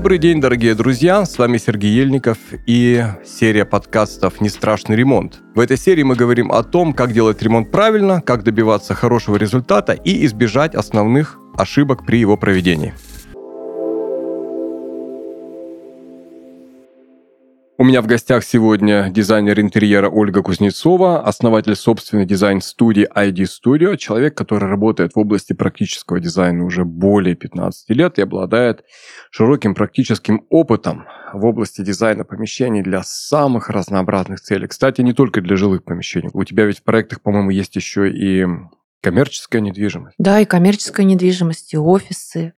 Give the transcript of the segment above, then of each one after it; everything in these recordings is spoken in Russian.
Добрый день, дорогие друзья! С вами Сергей Ельников и серия подкастов «Не страшный ремонт». В этой серии мы говорим о том, как делать ремонт правильно, как добиваться хорошего результата и избежать основных ошибок при его проведении. У меня в гостях сегодня дизайнер интерьера Ольга Кузнецова, основатель собственной дизайн-студии ID Studio, человек, который работает в области практического дизайна уже более 15 лет и обладает широким практическим опытом в области дизайна помещений для самых разнообразных целей. Кстати, не только для жилых помещений. У тебя ведь в проектах, по-моему, есть еще и коммерческая недвижимость. Да, и коммерческая недвижимость, и офисы,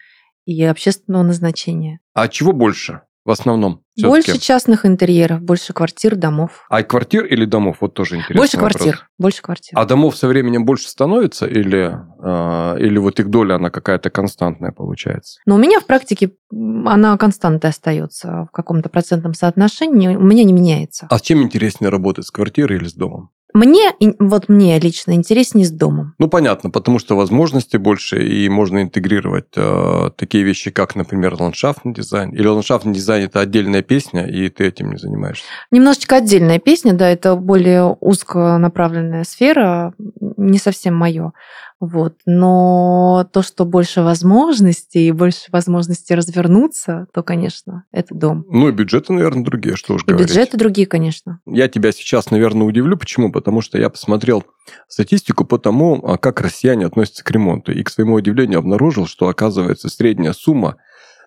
и общественного назначения. А чего больше? В основном? Больше частных интерьеров, больше квартир, домов. А квартир или домов? Вот тоже интересно. Больше квартир, больше квартир. А домов со временем больше становится или, э, или вот их доля, она какая-то константная получается? Но у меня в практике она константной остается в каком-то процентном соотношении, у меня не меняется. А с чем интереснее работать, с квартирой или с домом? Мне, вот мне лично интереснее с домом. Ну, понятно, потому что возможностей больше, и можно интегрировать э, такие вещи, как, например, ландшафтный дизайн. Или ландшафтный дизайн – это отдельная песня, и ты этим не занимаешься? Немножечко отдельная песня, да, это более узконаправленная сфера, не совсем мое. Вот. Но то, что больше возможностей и больше возможностей развернуться, то, конечно, это дом. Ну и бюджеты, наверное, другие, что уж и говорить. бюджеты другие, конечно. Я тебя сейчас, наверное, удивлю. Почему? Потому что я посмотрел статистику по тому, а, как россияне относятся к ремонту. И, к своему удивлению, обнаружил, что, оказывается, средняя сумма,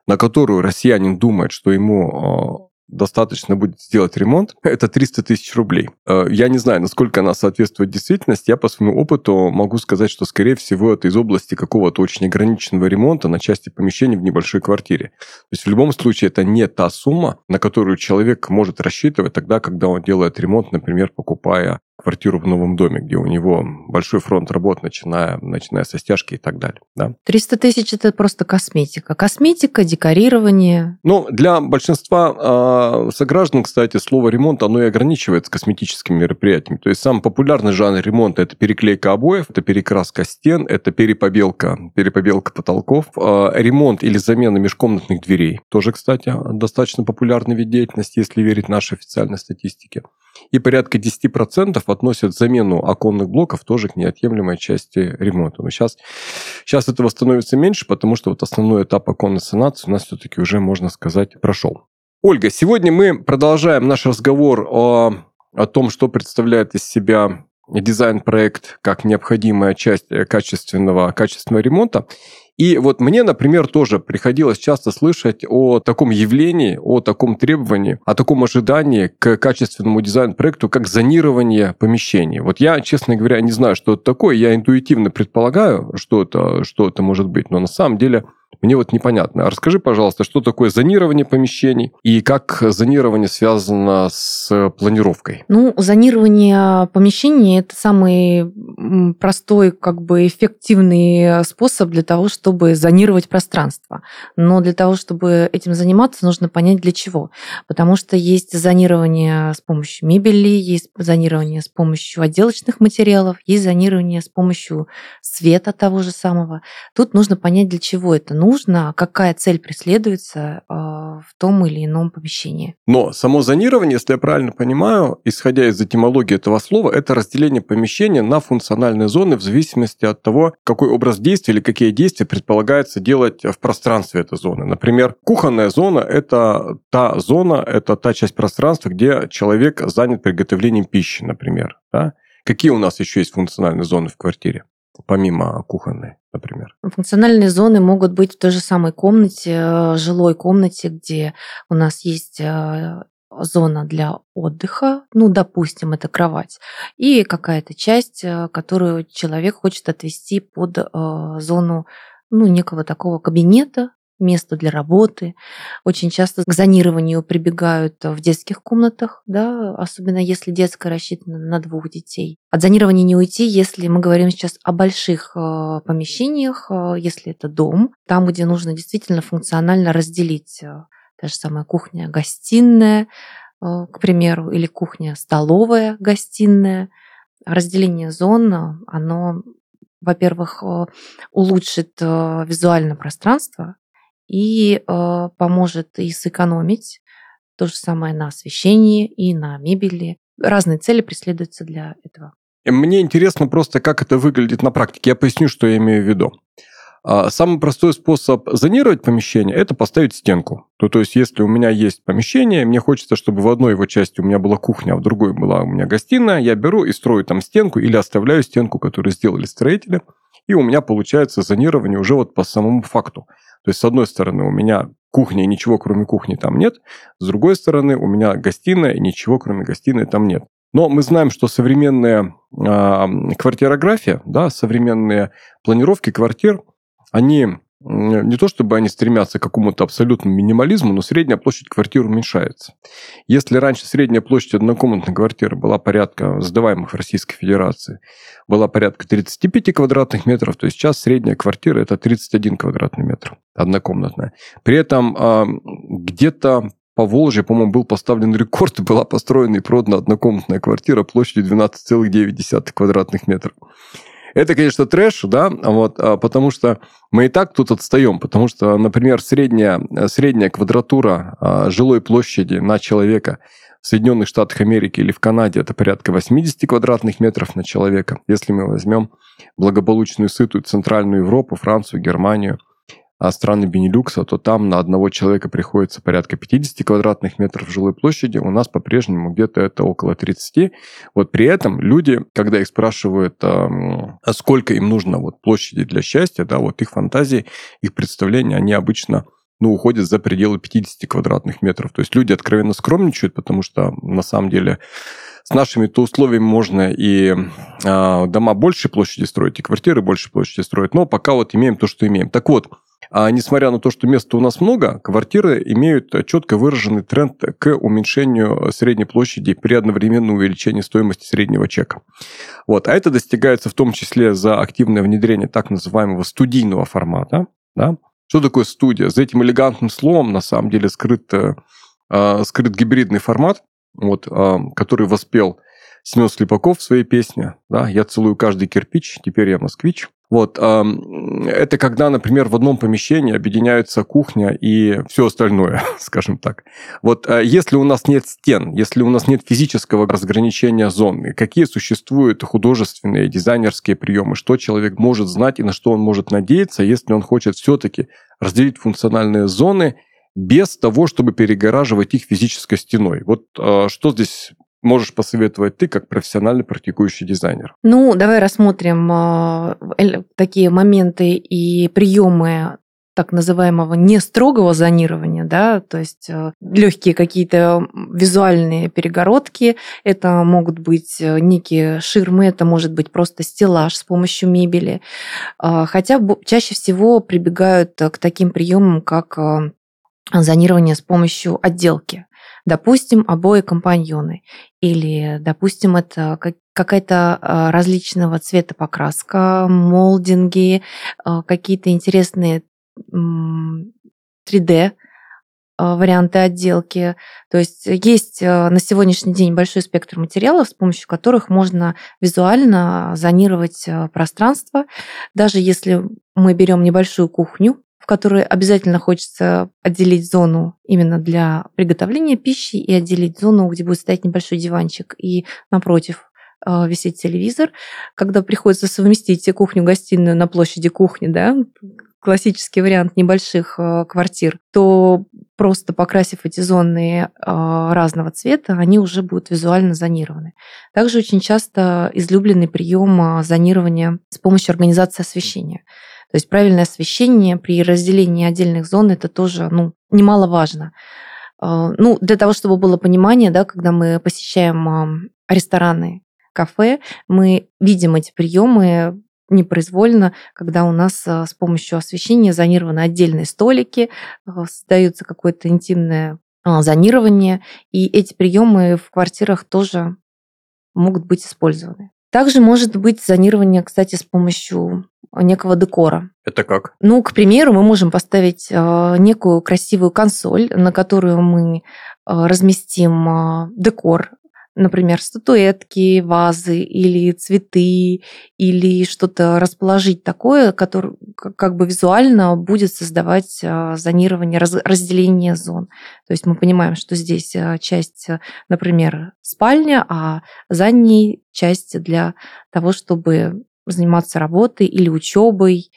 на которую россиянин думает, что ему а, достаточно будет сделать ремонт, это 300 тысяч рублей. Э, я не знаю, насколько она соответствует действительности. Я по своему опыту могу сказать, что, скорее всего, это из области какого-то очень ограниченного ремонта на части помещений в небольшой квартире. То есть в любом случае это не та сумма, на которую человек может рассчитывать тогда, когда он делает ремонт, например, покупая квартиру в новом доме, где у него большой фронт работ, начиная, начиная со стяжки и так далее. Да? 300 тысяч – это просто косметика. Косметика, декорирование. Ну, для большинства э, сограждан, кстати, слово «ремонт» оно и ограничивается косметическими мероприятиями. То есть самый популярный жанр ремонта – это переклейка обоев, это перекраска стен, это перепобелка, перепобелка потолков, э, ремонт или замена межкомнатных дверей. Тоже, кстати, достаточно популярный вид деятельности, если верить нашей официальной статистике. И порядка 10% относят замену оконных блоков тоже к неотъемлемой части ремонта. Но сейчас, сейчас этого становится меньше, потому что вот основной этап оконной санации у нас все-таки уже, можно сказать, прошел. Ольга, сегодня мы продолжаем наш разговор о, о том, что представляет из себя дизайн-проект как необходимая часть качественного, качественного ремонта. И вот мне, например, тоже приходилось часто слышать о таком явлении, о таком требовании, о таком ожидании к качественному дизайн-проекту, как зонирование помещений. Вот я, честно говоря, не знаю, что это такое. Я интуитивно предполагаю, что это, что это может быть, но на самом деле мне вот непонятно. Расскажи, пожалуйста, что такое зонирование помещений и как зонирование связано с планировкой? Ну, зонирование помещений – это самый простой, как бы эффективный способ для того, чтобы зонировать пространство. Но для того, чтобы этим заниматься, нужно понять для чего. Потому что есть зонирование с помощью мебели, есть зонирование с помощью отделочных материалов, есть зонирование с помощью света того же самого. Тут нужно понять, для чего это нужно, какая цель преследуется а, в том или ином помещении. Но само зонирование, если я правильно понимаю, исходя из этимологии этого слова, это разделение помещения на функциональные зоны в зависимости от того, какой образ действия или какие действия предполагается делать в пространстве этой зоны. Например, кухонная зона – это та зона, это та часть пространства, где человек занят приготовлением пищи, например. Да? Какие у нас еще есть функциональные зоны в квартире? Помимо кухонной, например? Функциональные зоны могут быть в той же самой комнате, э, жилой комнате, где у нас есть э, зона для отдыха, ну, допустим, это кровать, и какая-то часть, э, которую человек хочет отвести под зону ну, некого такого кабинета, место для работы. Очень часто к зонированию прибегают в детских комнатах, да, особенно если детская рассчитана на двух детей. От зонирования не уйти, если мы говорим сейчас о больших э, помещениях, э, если это дом, там, где нужно действительно функционально разделить э, та же самая кухня, гостиная, к примеру, или кухня, столовая, гостиная. Разделение зон, оно во-первых, улучшит визуальное пространство, и э, поможет и сэкономить то же самое на освещении и на мебели. Разные цели преследуются для этого. Мне интересно просто, как это выглядит на практике. Я поясню, что я имею в виду. А, самый простой способ зонировать помещение – это поставить стенку. То, то есть, если у меня есть помещение, мне хочется, чтобы в одной его части у меня была кухня, а в другой была у меня гостиная, я беру и строю там стенку или оставляю стенку, которую сделали строители, и у меня получается зонирование уже вот по самому факту. То есть, с одной стороны, у меня кухня и ничего кроме кухни там нет, с другой стороны, у меня гостиная и ничего кроме гостиной там нет. Но мы знаем, что современная э, квартирография, да, современные планировки квартир – они не то чтобы они стремятся к какому-то абсолютному минимализму, но средняя площадь квартиры уменьшается. Если раньше средняя площадь однокомнатной квартиры была порядка сдаваемых в Российской Федерации, была порядка 35 квадратных метров, то сейчас средняя квартира это 31 квадратный метр однокомнатная. При этом а, где-то по Волжье, по-моему, был поставлен рекорд, была построена и продана однокомнатная квартира площадью 12,9 квадратных метров. Это, конечно, трэш, да, вот, а, потому что мы и так тут отстаем, потому что, например, средняя, средняя квадратура а, жилой площади на человека в Соединенных Штатах Америки или в Канаде это порядка 80 квадратных метров на человека. Если мы возьмем благополучную сытую Центральную Европу, Францию, Германию – а страны Бенилюкса, то там на одного человека приходится порядка 50 квадратных метров жилой площади, у нас по-прежнему где-то это около 30. Вот при этом люди, когда их спрашивают, а сколько им нужно вот площади для счастья, да, вот их фантазии, их представления, они обычно ну, уходят за пределы 50 квадратных метров. То есть люди откровенно скромничают, потому что на самом деле с нашими-то условиями можно и э, дома большей площади строить, и квартиры большей площади строить, но пока вот имеем то, что имеем. Так вот, а несмотря на то, что места у нас много, квартиры имеют четко выраженный тренд к уменьшению средней площади при одновременном увеличении стоимости среднего чека. Вот. А это достигается в том числе за активное внедрение так называемого студийного формата. Да? Что такое студия? За этим элегантным словом на самом деле скрыт, э, скрыт гибридный формат, вот, э, который воспел Семен Слепаков в своей песне. Да? «Я целую каждый кирпич, теперь я москвич». Вот, это когда, например, в одном помещении объединяются кухня и все остальное, скажем так. Вот а, если у нас нет стен, если у нас нет физического разграничения зон, какие существуют художественные, дизайнерские приемы, что человек может знать и на что он может надеяться, если он хочет все-таки разделить функциональные зоны без того, чтобы перегораживать их физической стеной. Вот а, что здесь можешь посоветовать ты, как профессиональный практикующий дизайнер? Ну, давай рассмотрим э, такие моменты и приемы так называемого не строгого зонирования, да, то есть э, легкие какие-то визуальные перегородки, это могут быть э, некие ширмы, это может быть просто стеллаж с помощью мебели, э, хотя чаще всего прибегают к таким приемам, как зонирование с помощью отделки. Допустим, обои компаньоны. Или, допустим, это какая-то а, различного цвета покраска, молдинги, а, какие-то интересные 3D а, варианты отделки. То есть есть на сегодняшний день большой спектр материалов, с помощью которых можно визуально зонировать пространство. Даже если мы берем небольшую кухню, в которой обязательно хочется отделить зону именно для приготовления пищи и отделить зону, где будет стоять небольшой диванчик и напротив э, висеть телевизор. Когда приходится совместить кухню-гостиную на площади кухни, да, классический вариант небольших э, квартир, то просто покрасив эти зоны э, разного цвета, они уже будут визуально зонированы. Также очень часто излюбленный прием зонирования с помощью организации освещения. То есть правильное освещение при разделении отдельных зон это тоже ну, немаловажно. А, ну, для того, чтобы было понимание, да, когда мы посещаем рестораны, кафе, мы видим эти приемы непроизвольно, когда у нас а, с помощью освещения зонированы отдельные столики, а, создается какое-то интимное зонирование, и эти приемы в квартирах тоже могут быть использованы. Также может быть зонирование, кстати, с помощью некого декора. Это как? Ну, к примеру, мы можем поставить э, некую красивую консоль, на которую мы э, разместим э, декор например, статуэтки, вазы или цветы, или что-то расположить такое, которое как бы визуально будет создавать а, зонирование, разделение зон. То есть мы понимаем, что здесь а, часть, например, спальня, а за ней часть для того, чтобы заниматься работой или учебой.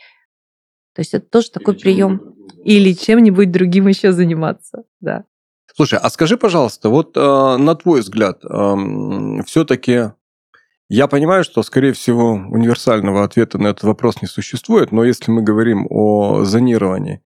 То есть это тоже такой или прием. Или чем-нибудь другим еще заниматься, да. Слушай, а скажи, пожалуйста, вот э, на твой взгляд, э, все-таки я понимаю, что, скорее всего, универсального ответа на этот вопрос не существует, но если мы говорим о зонировании,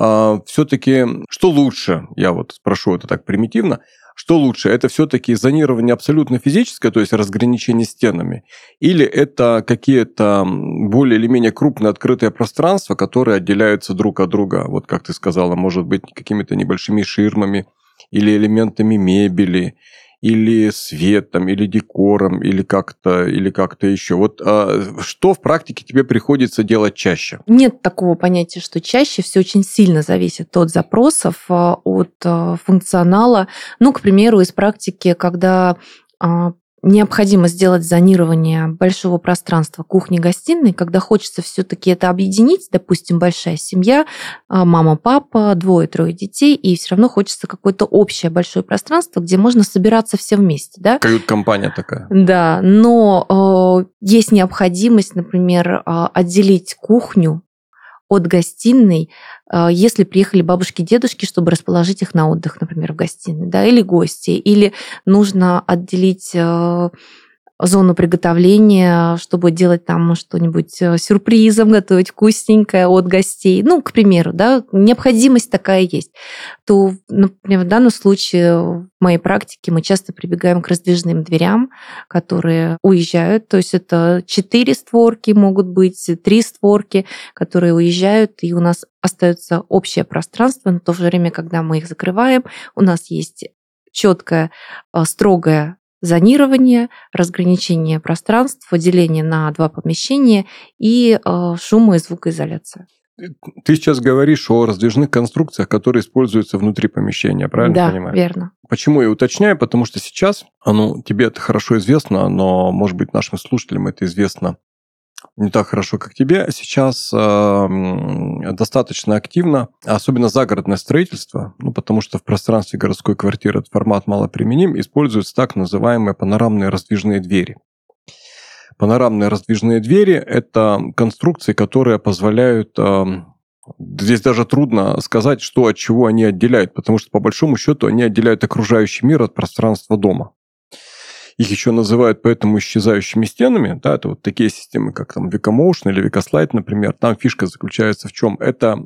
э, все-таки что лучше, я вот спрошу это так примитивно, что лучше? Это все-таки зонирование абсолютно физическое, то есть разграничение стенами, или это какие-то более или менее крупные открытые пространства, которые отделяются друг от друга? Вот как ты сказала, может быть, какими-то небольшими ширмами или элементами мебели, или светом, или декором, или как-то, или как-то еще. Вот а, что в практике тебе приходится делать чаще? Нет такого понятия, что чаще. Все очень сильно зависит от запросов, а, от а, функционала. Ну, к примеру, из практики, когда а, необходимо сделать зонирование большого пространства кухни-гостиной, когда хочется все-таки это объединить, допустим, большая семья, а, мама, папа, двое-трое детей, и все равно хочется какое-то общее большое пространство, где можно собираться все вместе. Да? Кают-компания такая. Да, но э, есть необходимость, например, э, отделить кухню от гостиной, а, если приехали бабушки дедушки, чтобы расположить их на отдых, например, в гостиной, да, или гости, или нужно отделить э, зону приготовления, чтобы делать там что-нибудь э, сюрпризом, готовить вкусненькое от гостей. Ну, к примеру, да, необходимость такая есть. То, например, в данном случае в моей практике мы часто прибегаем к раздвижным дверям, которые уезжают. То есть это четыре створки могут быть, три створки, которые уезжают, и у нас остается общее пространство, но в то же время, когда мы их закрываем, у нас есть четкое, э, строгое зонирование, разграничение пространств, деление на два помещения и э, шумо- и звукоизоляция. Ты сейчас говоришь о раздвижных конструкциях, которые используются внутри помещения, правильно да, понимаю? Да, верно. Почему я уточняю? Потому что сейчас, ну, тебе это хорошо известно, но, может быть, нашим слушателям это известно не так хорошо, как тебе. Сейчас э, достаточно активно, особенно загородное строительство, ну, потому что в пространстве городской квартиры этот формат мало применим, используются так называемые панорамные раздвижные двери. Панорамные раздвижные двери – это конструкции, которые позволяют э, Здесь даже трудно сказать, что от чего они отделяют, потому что по большому счету они отделяют окружающий мир от пространства дома. Их еще называют поэтому исчезающими стенами. Да, это вот такие системы, как там Vicamotion или Vicaslide, например. Там фишка заключается в чем? Это,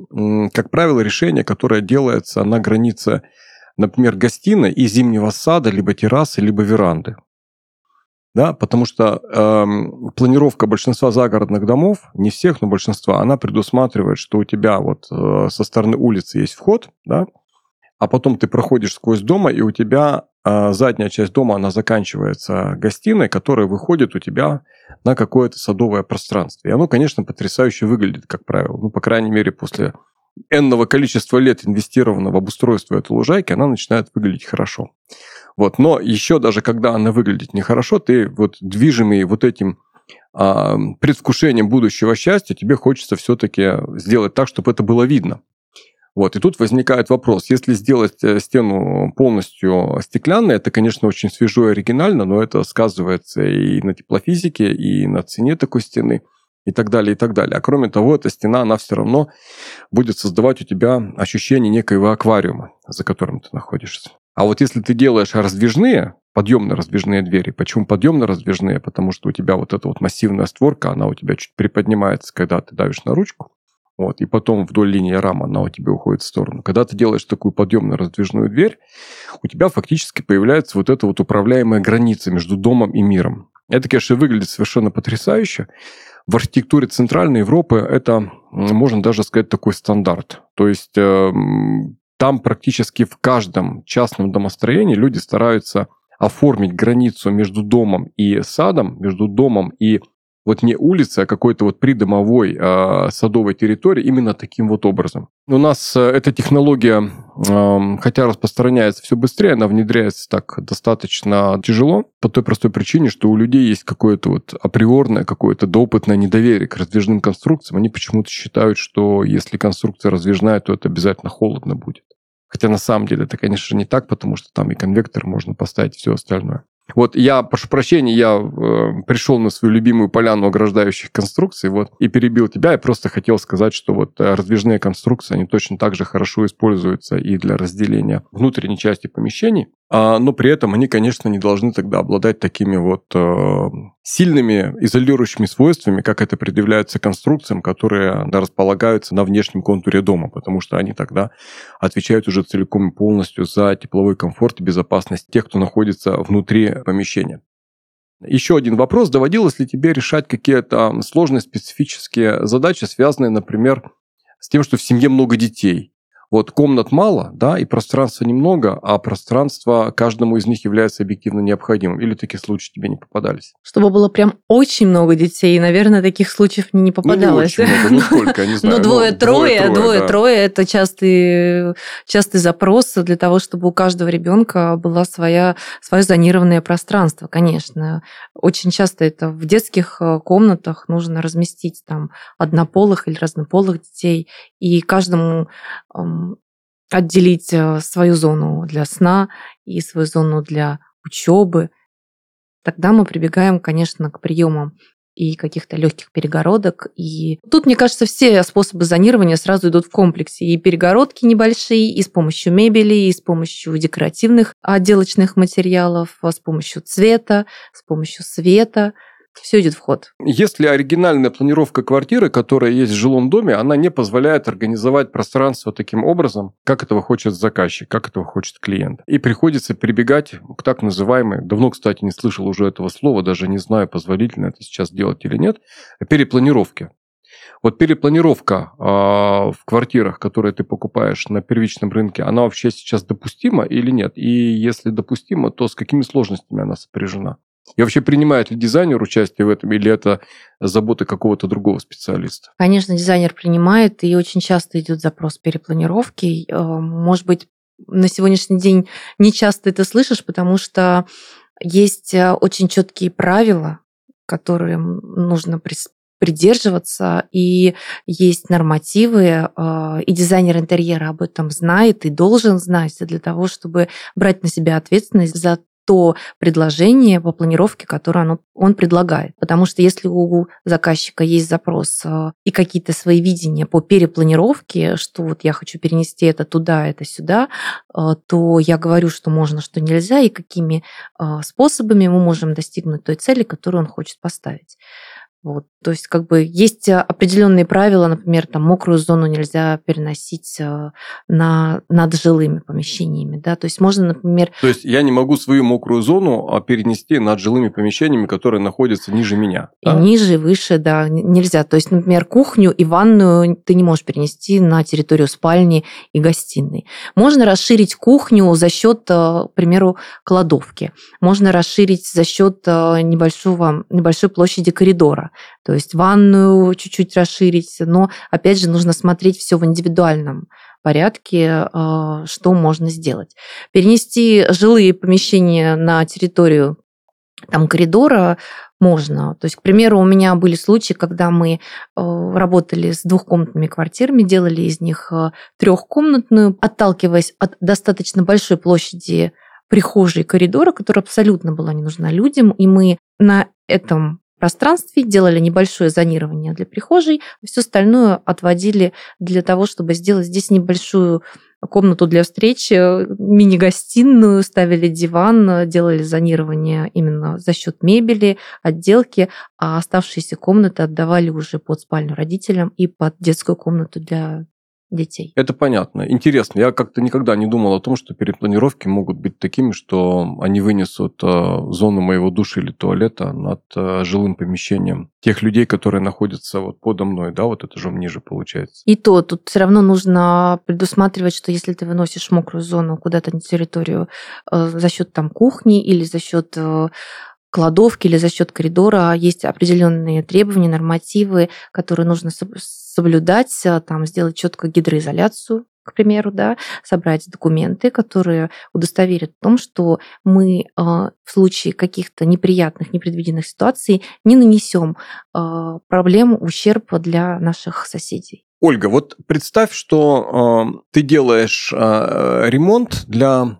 как правило, решение, которое делается на границе, например, гостиной и зимнего сада, либо террасы, либо веранды. Да, потому что э, планировка большинства загородных домов, не всех, но большинства, она предусматривает, что у тебя вот э, со стороны улицы есть вход, да, а потом ты проходишь сквозь дома, и у тебя э, задняя часть дома, она заканчивается гостиной, которая выходит у тебя на какое-то садовое пространство. И оно, конечно, потрясающе выглядит, как правило. Ну, по крайней мере, после энного количества лет инвестированного в обустройство этой лужайки, она начинает выглядеть хорошо. Вот. Но еще даже когда она выглядит нехорошо, ты вот движимый вот этим э, предвкушением будущего счастья, тебе хочется все-таки сделать так, чтобы это было видно. Вот, и тут возникает вопрос, если сделать э, стену полностью стеклянной, это, конечно, очень свежо и оригинально, но это сказывается и на теплофизике, и на цене такой стены, и так далее, и так далее. А кроме того, эта стена, она все равно будет создавать у тебя ощущение некоего аквариума, за которым ты находишься. А вот если ты делаешь раздвижные, подъемно раздвижные двери. Почему подъемно раздвижные? Потому что у тебя вот эта вот массивная створка, она у тебя чуть приподнимается, когда ты давишь на ручку. Вот, и потом вдоль линии рама она у тебя уходит в сторону. Когда ты делаешь такую подъемную раздвижную дверь, у тебя фактически появляется вот эта вот управляемая граница между домом и миром. Это, конечно, выглядит совершенно потрясающе. В архитектуре Центральной Европы это, можно даже сказать, такой стандарт. То есть э, там практически в каждом частном домостроении люди стараются оформить границу между домом и садом, между домом и вот не улицы, а какой-то вот придомовой э, садовой территории именно таким вот образом. У нас э, эта технология, хотя распространяется все быстрее, она внедряется так достаточно тяжело, по той простой причине, что у людей есть какое-то вот априорное, какое-то доопытное недоверие к раздвижным конструкциям. Они почему-то считают, что если конструкция раздвижная, то это обязательно холодно будет. Хотя на самом деле это, конечно, не так, потому что там и конвектор можно поставить, и все остальное. Вот я, прошу прощения, я э, пришел на свою любимую поляну ограждающих конструкций вот, и перебил тебя. Я просто хотел сказать, что вот э, раздвижные конструкции, они точно так же хорошо используются и для разделения внутренней части помещений, но при этом они, конечно, не должны тогда обладать такими вот э, сильными изолирующими свойствами, как это предъявляется конструкциям, которые располагаются на внешнем контуре дома, потому что они тогда отвечают уже целиком и полностью за тепловой комфорт и безопасность тех, кто находится внутри помещения. Еще один вопрос. Доводилось ли тебе решать какие-то сложные специфические задачи, связанные, например, с тем, что в семье много детей? Вот комнат мало, да, и пространства немного, а пространство каждому из них является объективно необходимым. Или такие случаи тебе не попадались? Чтобы было прям очень много детей, наверное, таких случаев не попадалось. Ну, не очень много, ну сколько, не знаю. Ну, двое-трое, двое-трое – это частый, частый запрос для того, чтобы у каждого ребенка было своя, свое зонированное пространство, конечно. Очень часто это в детских э, комнатах нужно разместить там однополых или разнополых детей, и каждому отделить э, свою зону для сна и свою зону для учебы, тогда мы прибегаем, конечно, к приемам и каких-то легких перегородок. И тут, мне кажется, все способы зонирования сразу идут в комплексе. И перегородки небольшие, и с помощью мебели, и с помощью декоративных отделочных материалов, с помощью цвета, с помощью света – все идет в ход. Если оригинальная планировка квартиры, которая есть в жилом доме, она не позволяет организовать пространство таким образом, как этого хочет заказчик, как этого хочет клиент. И приходится прибегать к так называемой, давно, кстати, не слышал уже этого слова, даже не знаю, позволительно это сейчас делать или нет, перепланировке. Вот перепланировка э, в квартирах, которые ты покупаешь на первичном рынке, она вообще сейчас допустима или нет? И если допустима, то с какими сложностями она сопряжена? И вообще принимает ли дизайнер участие в этом, или это забота какого-то другого специалиста? Конечно, дизайнер принимает, и очень часто идет запрос перепланировки. Э, может быть, на сегодняшний день не часто это слышишь, потому что есть э, очень четкие правила, которым нужно придерживаться, и есть нормативы, э, и дизайнер интерьера об этом знает и должен знать для того, чтобы брать на себя ответственность за то предложение по планировке, которое оно, он предлагает. Потому что если у заказчика есть запрос э, и какие-то свои видения по перепланировке, что вот я хочу перенести это туда, это сюда, э, то я говорю, что можно, что нельзя, и какими э, способами мы можем достигнуть той цели, которую он хочет поставить. Вот. То есть как бы есть э, определенные правила, например, там мокрую зону нельзя переносить э, на, над жилыми помещениями. Да? То есть можно, например... То есть я не могу свою мокрую зону а, перенести над жилыми помещениями, которые находятся ниже меня. И да? ниже, выше, да, нельзя. То есть, например, кухню и ванную ты не можешь перенести на территорию спальни и гостиной. Можно расширить кухню за счет, э, к примеру, кладовки. Можно расширить за счет небольшого, небольшой площади коридора то есть ванную чуть-чуть расширить, но опять же нужно смотреть все в индивидуальном порядке, а, что можно сделать. Перенести жилые помещения на территорию там коридора можно. То есть, к примеру, у меня были случаи, когда мы а, работали с двухкомнатными квартирами, делали из них а, трехкомнатную, отталкиваясь от достаточно большой площади прихожей коридора, которая абсолютно была не нужна людям, и мы на этом пространстве, делали небольшое зонирование для прихожей, все остальное отводили для того, чтобы сделать здесь небольшую комнату для встречи, мини-гостиную, ставили диван, делали зонирование именно за счет мебели, отделки, а оставшиеся комнаты отдавали уже под спальню родителям и под детскую комнату для детей. Это понятно. Интересно. Я как-то никогда не думал о том, что перепланировки могут быть такими, что они вынесут э, зону моего души или туалета над э, жилым помещением тех людей, которые находятся вот подо мной, да, вот этажом ниже получается. И то, тут все равно нужно предусматривать, что если ты выносишь мокрую зону куда-то на территорию э, за счет там кухни или за счет кладовки или за счет коридора есть определенные требования, нормативы, которые нужно соблюдать, там, сделать четко гидроизоляцию, к примеру, да, собрать документы, которые удостоверят в том, что мы в случае каких-то неприятных, непредвиденных ситуаций не нанесем проблему, ущерб для наших соседей. Ольга, вот представь, что э, ты делаешь э, ремонт для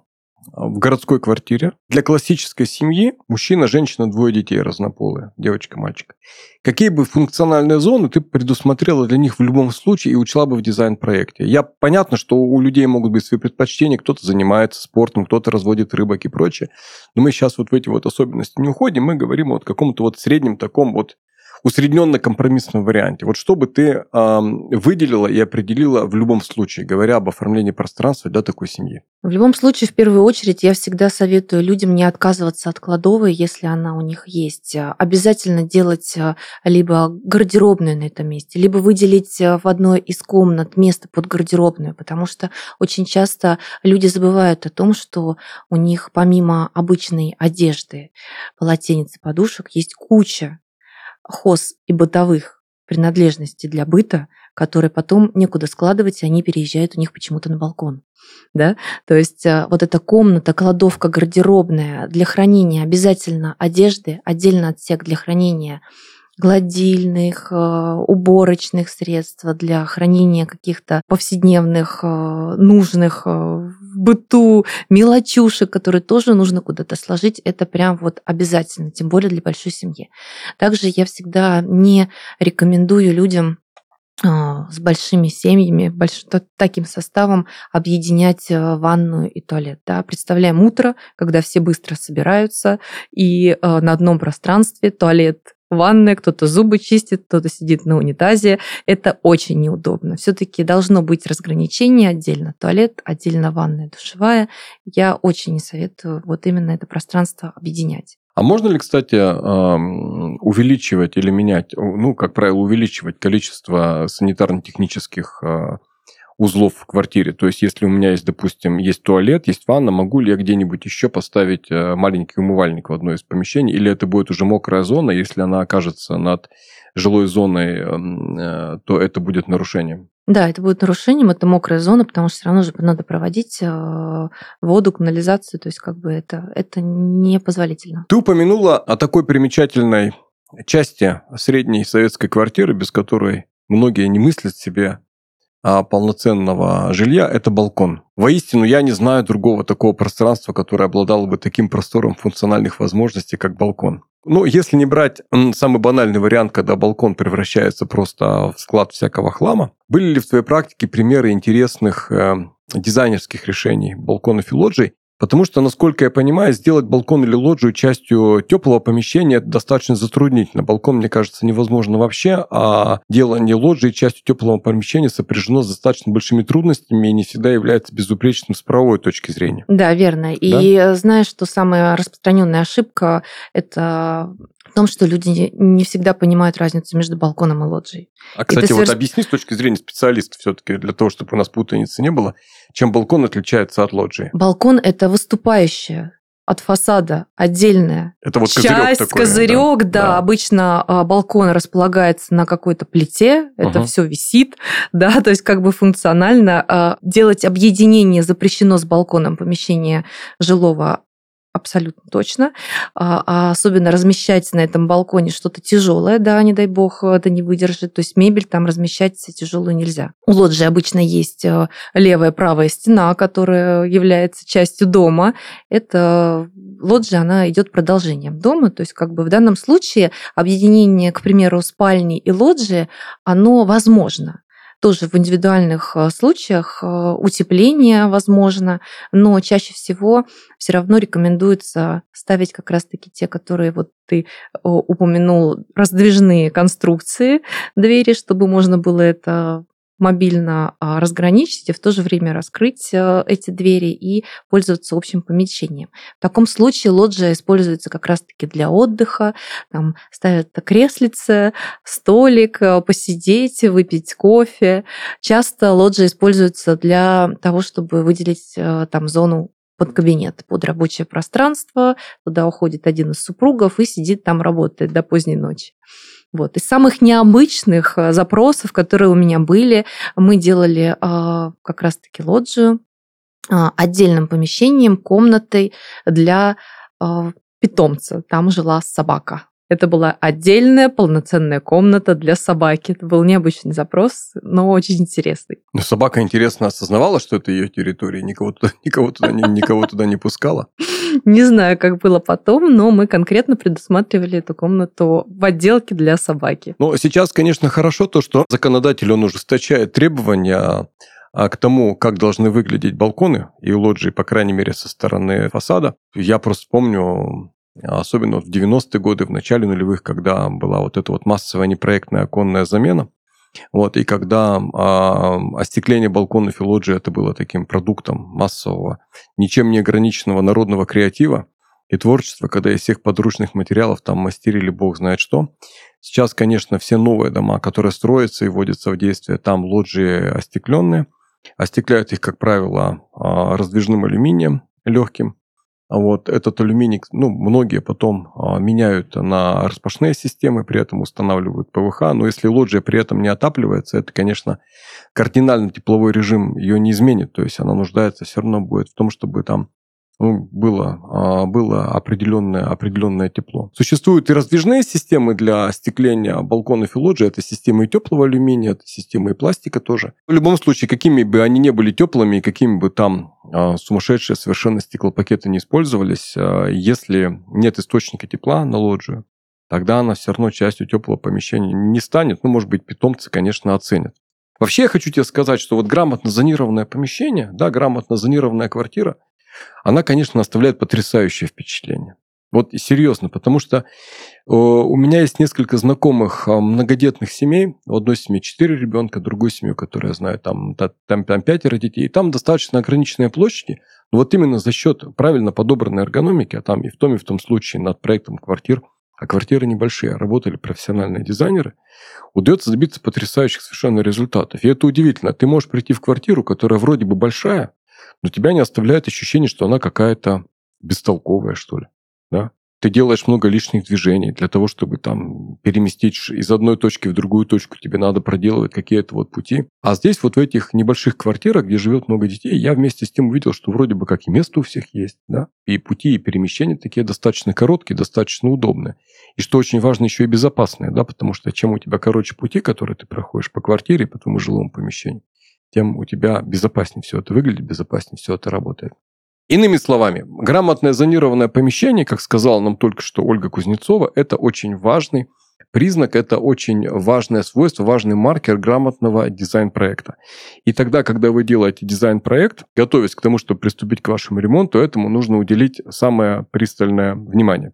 в городской квартире для классической семьи мужчина, женщина, двое детей разнополые, девочка, мальчик. Какие бы функциональные зоны ты предусмотрела для них в любом случае и учла бы в дизайн-проекте? Я понятно, что у людей могут быть свои предпочтения, кто-то занимается спортом, кто-то разводит рыбок и прочее, но мы сейчас вот в эти вот особенности не уходим, мы говорим о каком-то вот среднем таком вот усредненно-компромиссном варианте. Вот что бы ты э, выделила и определила в любом случае, говоря об оформлении пространства для такой семьи? В любом случае, в первую очередь, я всегда советую людям не отказываться от кладовой, если она у них есть. Обязательно делать а, либо гардеробную на этом месте, либо выделить а, в одной из комнат место под гардеробную, потому что очень часто люди забывают о том, что у них помимо обычной одежды, полотенец и подушек есть куча хоз и бытовых принадлежностей для быта, которые потом некуда складывать, и они переезжают у них почему-то на балкон. Да? То есть э, вот эта комната, кладовка гардеробная для хранения обязательно одежды, отдельно отсек для хранения гладильных, э, уборочных средств для хранения каких-то повседневных, э, нужных э, в быту мелочушек, которые тоже нужно куда-то сложить. Это прям вот обязательно, тем более для большой семьи. Также я всегда не рекомендую людям с большими семьями, больш... таким составом объединять ванную и туалет. Да? Представляем утро, когда все быстро собираются, и на одном пространстве туалет ванная, кто-то зубы чистит, кто-то сидит на унитазе. Это очень неудобно. Все-таки должно быть разграничение отдельно туалет, отдельно ванная, душевая. Я очень не советую вот именно это пространство объединять. А можно ли, кстати, увеличивать или менять, ну, как правило, увеличивать количество санитарно-технических а, узлов в квартире. То есть, если у меня есть, допустим, есть туалет, есть ванна, могу ли я где-нибудь еще поставить э, маленький умывальник в одно из помещений, или это будет уже мокрая зона, если она окажется над жилой зоной, эм, э, то это будет нарушением? Да, это будет нарушением, это мокрая зона, потому что все равно же надо проводить э, воду, канализацию, то есть как бы это, это непозволительно. Ты упомянула о такой примечательной части средней советской квартиры, без которой многие не мыслят себе полноценного жилья – это балкон. Воистину, я не знаю другого такого пространства, которое обладало бы таким простором функциональных возможностей, как балкон. Ну, если не брать самый банальный вариант, когда балкон превращается просто в склад всякого хлама, были ли в твоей практике примеры интересных э, дизайнерских решений балконов и лоджий, Потому что, насколько я понимаю, сделать балкон или лоджию частью теплого помещения это достаточно затруднительно. Балкон, мне кажется, невозможно вообще, а делание лоджии частью теплого помещения сопряжено с достаточно большими трудностями и не всегда является безупречным с правовой точки зрения. Да, верно. И да? знаешь, что самая распространенная ошибка – это в том, что люди не всегда понимают разницу между балконом и лоджией. А, кстати, Это вот соверш... объясни с точки зрения специалиста все-таки, для того, чтобы у нас путаницы не было, чем балкон отличается от лоджии? Балкон – это выступающая от фасада отдельная это вот часть, козырек, такой, козырек да, да, да. Обычно а, балкон располагается на какой-то плите, это угу. все висит, да, то есть как бы функционально а, делать объединение запрещено с балконом помещения жилого Абсолютно точно. А, а особенно размещать на этом балконе что-то тяжелое, да, не дай бог, это не выдержит. То есть мебель там размещать тяжелую нельзя. У лоджии обычно есть э, левая, правая стена, которая является частью дома. Это лоджия, она идет продолжением дома. То есть как бы в данном случае объединение, к примеру, спальни и лоджии, оно возможно тоже в индивидуальных э, случаях э, утепление возможно, но чаще всего все равно рекомендуется ставить как раз-таки те, которые вот ты э, упомянул, раздвижные конструкции двери, чтобы можно было это мобильно а, разграничить и в то же время раскрыть э, эти двери и пользоваться общим помещением. В таком случае лоджия используется как раз-таки для отдыха, там ставят креслице, столик, э, посидеть, выпить кофе. Часто лоджия используется для того, чтобы выделить э, там зону под кабинет, под рабочее пространство. Туда уходит один из супругов и сидит там, работает до поздней ночи. Вот. Из самых необычных э, запросов, которые у меня были, мы делали э, как раз-таки лоджию э, отдельным помещением, комнатой для питомца. Там жила собака. Это была отдельная полноценная комната для собаки. Это был необычный запрос, но очень интересный. Но собака, интересно, осознавала, что это ее территория, никого туда, никого туда, никого туда не пускала? Не знаю, как было потом, но мы конкретно предусматривали эту комнату в отделке для собаки. Ну, сейчас, конечно, хорошо то, что законодатель, он ужесточает требования а, к тому, как должны выглядеть балконы и лоджии, по крайней мере, со стороны фасада. Я просто помню, особенно в 90-е годы, в начале нулевых, когда была вот эта вот массовая непроектная оконная замена, вот, и когда а, остекление балконов и лоджии это было таким продуктом массового, ничем не ограниченного народного креатива и творчества, когда из всех подручных материалов там мастерили бог знает что. Сейчас, конечно, все новые дома, которые строятся и вводятся в действие, там лоджии остекленные. Остекляют их, как правило, а, раздвижным алюминием легким. Вот этот алюминий, ну, многие потом а, меняют на распашные системы, при этом устанавливают ПВХ. Но если лоджия при этом не отапливается, это, конечно, кардинально тепловой режим ее не изменит. То есть она нуждается все равно будет в том, чтобы там ну, было, а, было определенное, определенное тепло. Существуют и раздвижные системы для остекления балконов и лоджий. Это системы и теплого алюминия, это системы и пластика тоже. В любом случае, какими бы они не были теплыми, какими бы там а, сумасшедшие совершенно стеклопакеты не использовались, а, если нет источника тепла на лоджию, тогда она все равно частью теплого помещения не станет. Ну, может быть, питомцы, конечно, оценят. Вообще, я хочу тебе сказать, что вот грамотно зонированное помещение, да, грамотно зонированная квартира – она, конечно, оставляет потрясающее впечатление. Вот серьезно, потому что э, у меня есть несколько знакомых э, многодетных семей. В одной семье четыре ребенка, другой семье, которую я знаю, там, там, там пятеро детей. И там достаточно ограниченные площади. Но вот именно за счет правильно подобранной эргономики, а там и в том, и в том случае над проектом квартир, а квартиры небольшие, работали профессиональные дизайнеры, удается добиться потрясающих совершенно результатов. И это удивительно. Ты можешь прийти в квартиру, которая вроде бы большая, но тебя не оставляет ощущение, что она какая-то бестолковая, что ли. Да? Ты делаешь много лишних движений для того, чтобы там переместить из одной точки в другую точку. Тебе надо проделывать какие-то вот пути. А здесь вот в этих небольших квартирах, где живет много детей, я вместе с тем увидел, что вроде бы как и место у всех есть, да, и пути, и перемещения такие достаточно короткие, достаточно удобные. И что очень важно, еще и безопасные, да, потому что чем у тебя короче пути, которые ты проходишь по квартире, по твоему жилому помещению, тем у тебя безопаснее все это выглядит, безопаснее все это работает. Иными словами, грамотное зонированное помещение, как сказала нам только что Ольга Кузнецова, это очень важный признак, это очень важное свойство, важный маркер грамотного дизайн-проекта. И тогда, когда вы делаете дизайн-проект, готовясь к тому, чтобы приступить к вашему ремонту, этому нужно уделить самое пристальное внимание.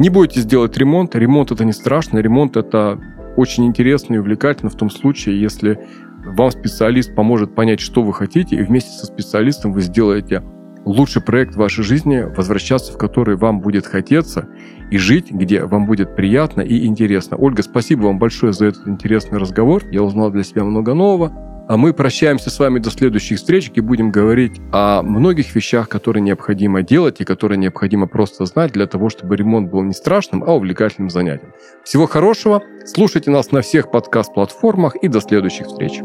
Не бойтесь делать ремонт. Ремонт это не страшно. Ремонт это очень интересно и увлекательно в том случае, если вам специалист поможет понять, что вы хотите, и вместе со специалистом вы сделаете лучший проект вашей жизни, возвращаться в который вам будет хотеться, и жить, где вам будет приятно и интересно. Ольга, спасибо вам большое за этот интересный разговор. Я узнал для себя много нового. А мы прощаемся с вами до следующих встреч и будем говорить о многих вещах, которые необходимо делать и которые необходимо просто знать для того, чтобы ремонт был не страшным, а увлекательным занятием. Всего хорошего, слушайте нас на всех подкаст-платформах и до следующих встреч.